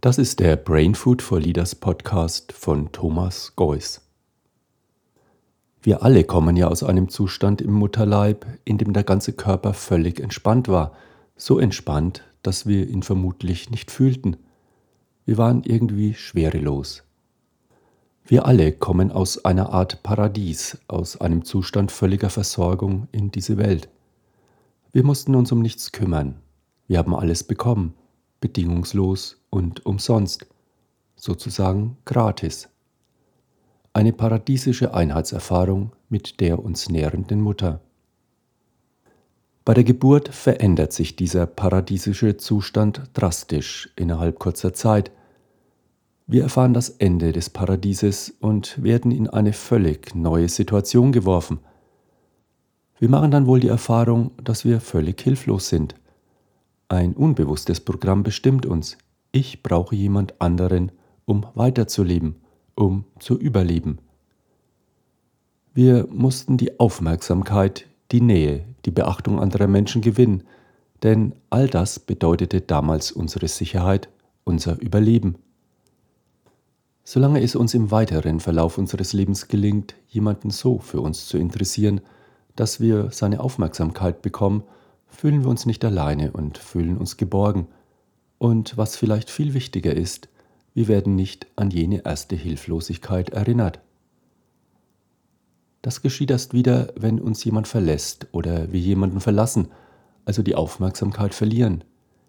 Das ist der Brain Food for Leaders Podcast von Thomas Geuss. Wir alle kommen ja aus einem Zustand im Mutterleib, in dem der ganze Körper völlig entspannt war, so entspannt, dass wir ihn vermutlich nicht fühlten. Wir waren irgendwie schwerelos. Wir alle kommen aus einer Art Paradies, aus einem Zustand völliger Versorgung in diese Welt. Wir mussten uns um nichts kümmern. Wir haben alles bekommen, bedingungslos und umsonst, sozusagen gratis. Eine paradiesische Einheitserfahrung mit der uns nährenden Mutter. Bei der Geburt verändert sich dieser paradiesische Zustand drastisch innerhalb kurzer Zeit. Wir erfahren das Ende des Paradieses und werden in eine völlig neue Situation geworfen. Wir machen dann wohl die Erfahrung, dass wir völlig hilflos sind. Ein unbewusstes Programm bestimmt uns. Ich brauche jemand anderen, um weiterzuleben, um zu überleben. Wir mussten die Aufmerksamkeit, die Nähe, die Beachtung anderer Menschen gewinnen, denn all das bedeutete damals unsere Sicherheit, unser Überleben. Solange es uns im weiteren Verlauf unseres Lebens gelingt, jemanden so für uns zu interessieren, dass wir seine Aufmerksamkeit bekommen, fühlen wir uns nicht alleine und fühlen uns geborgen. Und was vielleicht viel wichtiger ist, wir werden nicht an jene erste Hilflosigkeit erinnert. Das geschieht erst wieder, wenn uns jemand verlässt oder wir jemanden verlassen, also die Aufmerksamkeit verlieren.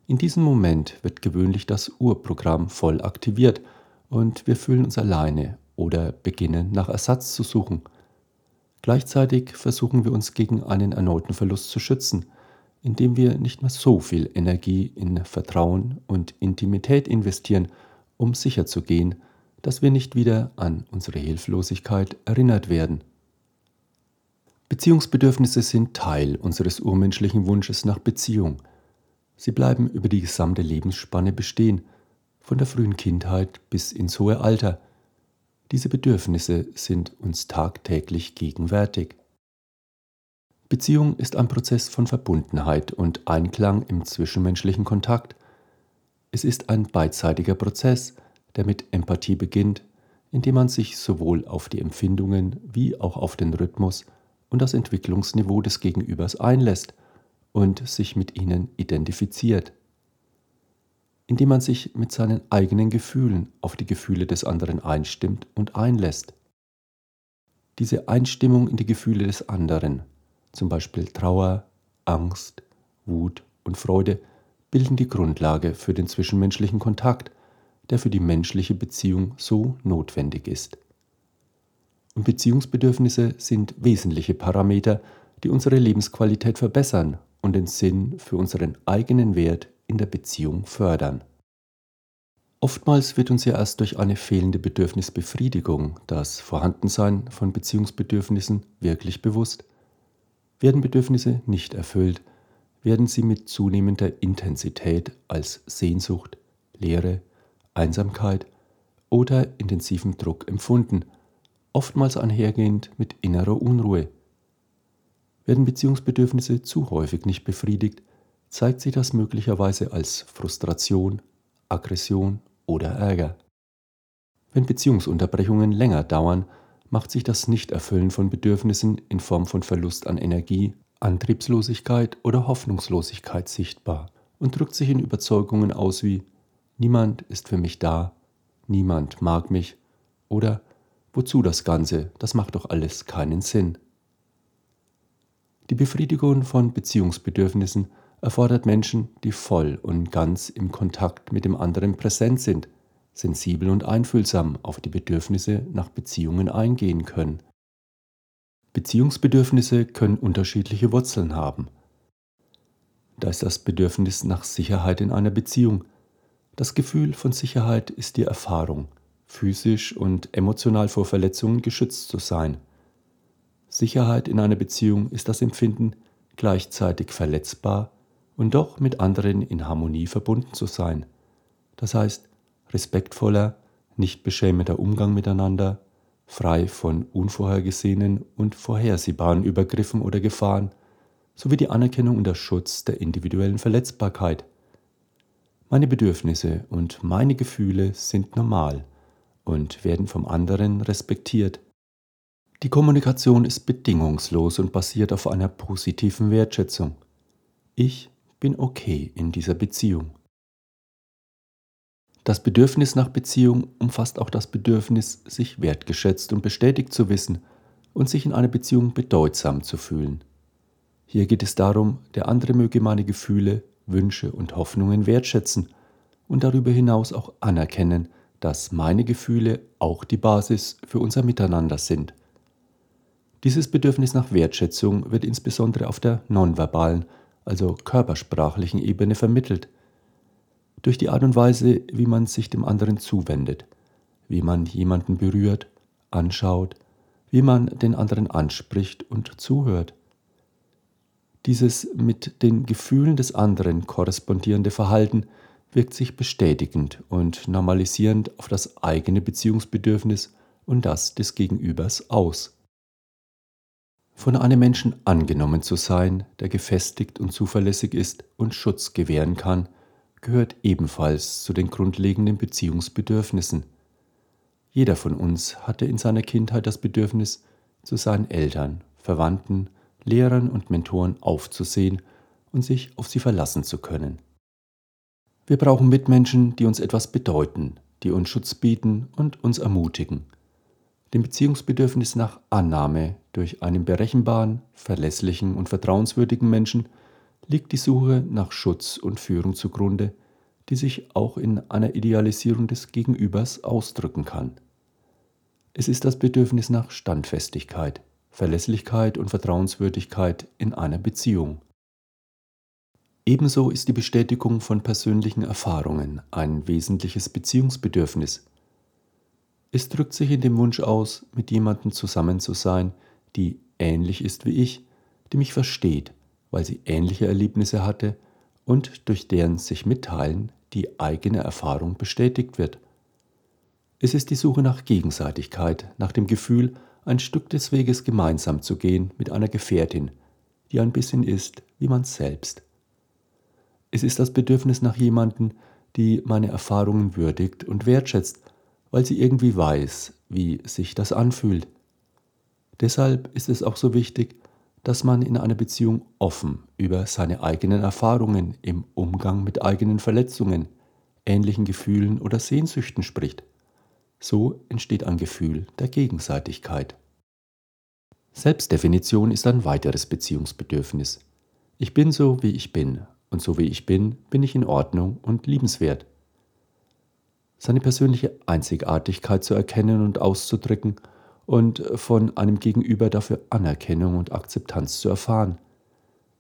In diesem Moment wird gewöhnlich das Urprogramm voll aktiviert und wir fühlen uns alleine oder beginnen nach Ersatz zu suchen. Gleichzeitig versuchen wir uns gegen einen erneuten Verlust zu schützen, indem wir nicht mehr so viel Energie in Vertrauen und Intimität investieren, um sicherzugehen, dass wir nicht wieder an unsere Hilflosigkeit erinnert werden. Beziehungsbedürfnisse sind Teil unseres urmenschlichen Wunsches nach Beziehung. Sie bleiben über die gesamte Lebensspanne bestehen, von der frühen Kindheit bis ins hohe Alter. Diese Bedürfnisse sind uns tagtäglich gegenwärtig. Beziehung ist ein Prozess von Verbundenheit und Einklang im zwischenmenschlichen Kontakt. Es ist ein beidseitiger Prozess, der mit Empathie beginnt, indem man sich sowohl auf die Empfindungen wie auch auf den Rhythmus und das Entwicklungsniveau des Gegenübers einlässt und sich mit ihnen identifiziert. Indem man sich mit seinen eigenen Gefühlen auf die Gefühle des anderen einstimmt und einlässt. Diese Einstimmung in die Gefühle des anderen, zum Beispiel Trauer, Angst, Wut und Freude, bilden die Grundlage für den zwischenmenschlichen Kontakt, der für die menschliche Beziehung so notwendig ist und Beziehungsbedürfnisse sind wesentliche Parameter, die unsere Lebensqualität verbessern und den Sinn für unseren eigenen Wert in der Beziehung fördern. Oftmals wird uns ja erst durch eine fehlende Bedürfnisbefriedigung das Vorhandensein von Beziehungsbedürfnissen wirklich bewusst. Werden Bedürfnisse nicht erfüllt, werden sie mit zunehmender Intensität als Sehnsucht, Leere, Einsamkeit oder intensivem Druck empfunden oftmals einhergehend mit innerer Unruhe. Werden Beziehungsbedürfnisse zu häufig nicht befriedigt, zeigt sich das möglicherweise als Frustration, Aggression oder Ärger. Wenn Beziehungsunterbrechungen länger dauern, macht sich das Nichterfüllen von Bedürfnissen in Form von Verlust an Energie, Antriebslosigkeit oder Hoffnungslosigkeit sichtbar und drückt sich in Überzeugungen aus wie Niemand ist für mich da, niemand mag mich oder Wozu das Ganze? Das macht doch alles keinen Sinn. Die Befriedigung von Beziehungsbedürfnissen erfordert Menschen, die voll und ganz im Kontakt mit dem anderen präsent sind, sensibel und einfühlsam auf die Bedürfnisse nach Beziehungen eingehen können. Beziehungsbedürfnisse können unterschiedliche Wurzeln haben. Da ist das Bedürfnis nach Sicherheit in einer Beziehung. Das Gefühl von Sicherheit ist die Erfahrung, physisch und emotional vor Verletzungen geschützt zu sein. Sicherheit in einer Beziehung ist das Empfinden, gleichzeitig verletzbar und doch mit anderen in Harmonie verbunden zu sein. Das heißt, respektvoller, nicht beschämender Umgang miteinander, frei von unvorhergesehenen und vorhersehbaren Übergriffen oder Gefahren, sowie die Anerkennung und der Schutz der individuellen Verletzbarkeit. Meine Bedürfnisse und meine Gefühle sind normal und werden vom anderen respektiert. Die Kommunikation ist bedingungslos und basiert auf einer positiven Wertschätzung. Ich bin okay in dieser Beziehung. Das Bedürfnis nach Beziehung umfasst auch das Bedürfnis, sich wertgeschätzt und bestätigt zu wissen und sich in einer Beziehung bedeutsam zu fühlen. Hier geht es darum, der andere möge meine Gefühle, Wünsche und Hoffnungen wertschätzen und darüber hinaus auch anerkennen, dass meine Gefühle auch die Basis für unser Miteinander sind. Dieses Bedürfnis nach Wertschätzung wird insbesondere auf der nonverbalen, also körpersprachlichen Ebene vermittelt. Durch die Art und Weise, wie man sich dem anderen zuwendet, wie man jemanden berührt, anschaut, wie man den anderen anspricht und zuhört. Dieses mit den Gefühlen des anderen korrespondierende Verhalten wirkt sich bestätigend und normalisierend auf das eigene Beziehungsbedürfnis und das des Gegenübers aus. Von einem Menschen angenommen zu sein, der gefestigt und zuverlässig ist und Schutz gewähren kann, gehört ebenfalls zu den grundlegenden Beziehungsbedürfnissen. Jeder von uns hatte in seiner Kindheit das Bedürfnis, zu seinen Eltern, Verwandten, Lehrern und Mentoren aufzusehen und sich auf sie verlassen zu können. Wir brauchen Mitmenschen, die uns etwas bedeuten, die uns Schutz bieten und uns ermutigen. Dem Beziehungsbedürfnis nach Annahme durch einen berechenbaren, verlässlichen und vertrauenswürdigen Menschen liegt die Suche nach Schutz und Führung zugrunde, die sich auch in einer Idealisierung des Gegenübers ausdrücken kann. Es ist das Bedürfnis nach Standfestigkeit, Verlässlichkeit und Vertrauenswürdigkeit in einer Beziehung. Ebenso ist die Bestätigung von persönlichen Erfahrungen ein wesentliches Beziehungsbedürfnis. Es drückt sich in dem Wunsch aus, mit jemandem zusammen zu sein, die ähnlich ist wie ich, die mich versteht, weil sie ähnliche Erlebnisse hatte und durch deren sich mitteilen die eigene Erfahrung bestätigt wird. Es ist die Suche nach Gegenseitigkeit, nach dem Gefühl, ein Stück des Weges gemeinsam zu gehen mit einer Gefährtin, die ein bisschen ist wie man selbst. Es ist das Bedürfnis nach jemandem, die meine Erfahrungen würdigt und wertschätzt, weil sie irgendwie weiß, wie sich das anfühlt. Deshalb ist es auch so wichtig, dass man in einer Beziehung offen über seine eigenen Erfahrungen im Umgang mit eigenen Verletzungen, ähnlichen Gefühlen oder Sehnsüchten spricht. So entsteht ein Gefühl der Gegenseitigkeit. Selbstdefinition ist ein weiteres Beziehungsbedürfnis. Ich bin so, wie ich bin, und so wie ich bin, bin ich in Ordnung und liebenswert. Seine persönliche Einzigartigkeit zu erkennen und auszudrücken und von einem Gegenüber dafür Anerkennung und Akzeptanz zu erfahren.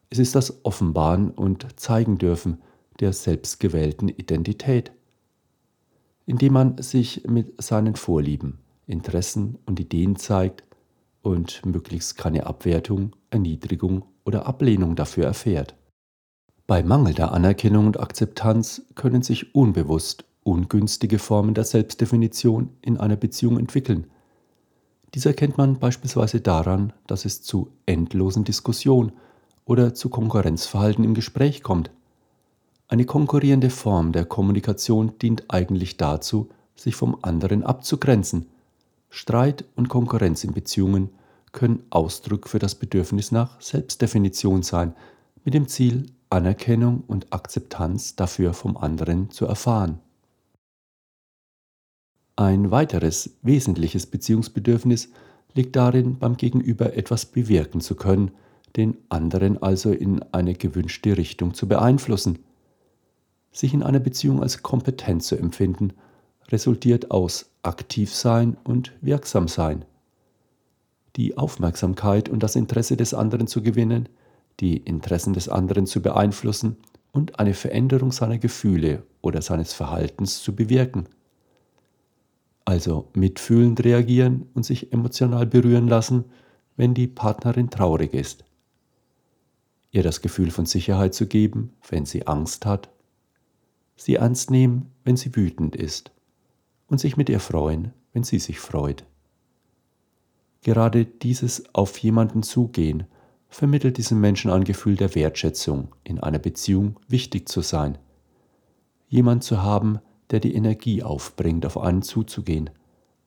Es ist das Offenbaren und Zeigen dürfen der selbstgewählten Identität, indem man sich mit seinen Vorlieben, Interessen und Ideen zeigt und möglichst keine Abwertung, Erniedrigung oder Ablehnung dafür erfährt. Bei mangelnder Anerkennung und Akzeptanz können sich unbewusst ungünstige Formen der Selbstdefinition in einer Beziehung entwickeln. Dies erkennt man beispielsweise daran, dass es zu endlosen Diskussionen oder zu Konkurrenzverhalten im Gespräch kommt. Eine konkurrierende Form der Kommunikation dient eigentlich dazu, sich vom anderen abzugrenzen. Streit und Konkurrenz in Beziehungen können Ausdruck für das Bedürfnis nach Selbstdefinition sein, mit dem Ziel, Anerkennung und Akzeptanz dafür vom anderen zu erfahren. Ein weiteres wesentliches Beziehungsbedürfnis liegt darin, beim Gegenüber etwas bewirken zu können, den anderen also in eine gewünschte Richtung zu beeinflussen. Sich in einer Beziehung als kompetent zu empfinden, resultiert aus Aktivsein und Wirksamsein. Die Aufmerksamkeit und das Interesse des anderen zu gewinnen, die Interessen des anderen zu beeinflussen und eine Veränderung seiner Gefühle oder seines Verhaltens zu bewirken. Also mitfühlend reagieren und sich emotional berühren lassen, wenn die Partnerin traurig ist. Ihr das Gefühl von Sicherheit zu geben, wenn sie Angst hat. Sie ernst nehmen, wenn sie wütend ist. Und sich mit ihr freuen, wenn sie sich freut. Gerade dieses auf jemanden zugehen vermittelt diesem Menschen ein Gefühl der Wertschätzung, in einer Beziehung wichtig zu sein. jemand zu haben, der die Energie aufbringt, auf einen zuzugehen.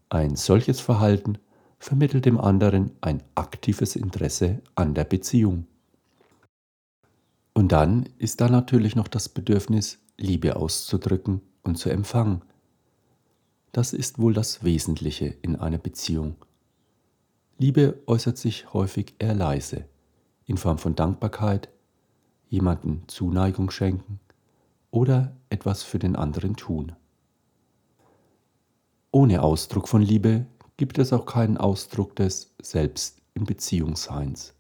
Ein solches Verhalten vermittelt dem anderen ein aktives Interesse an der Beziehung. Und dann ist da natürlich noch das Bedürfnis, Liebe auszudrücken und zu empfangen. Das ist wohl das Wesentliche in einer Beziehung. Liebe äußert sich häufig eher leise, in Form von Dankbarkeit, jemanden Zuneigung schenken oder etwas für den anderen tun. Ohne Ausdruck von Liebe gibt es auch keinen Ausdruck des Selbst in Beziehungsseins.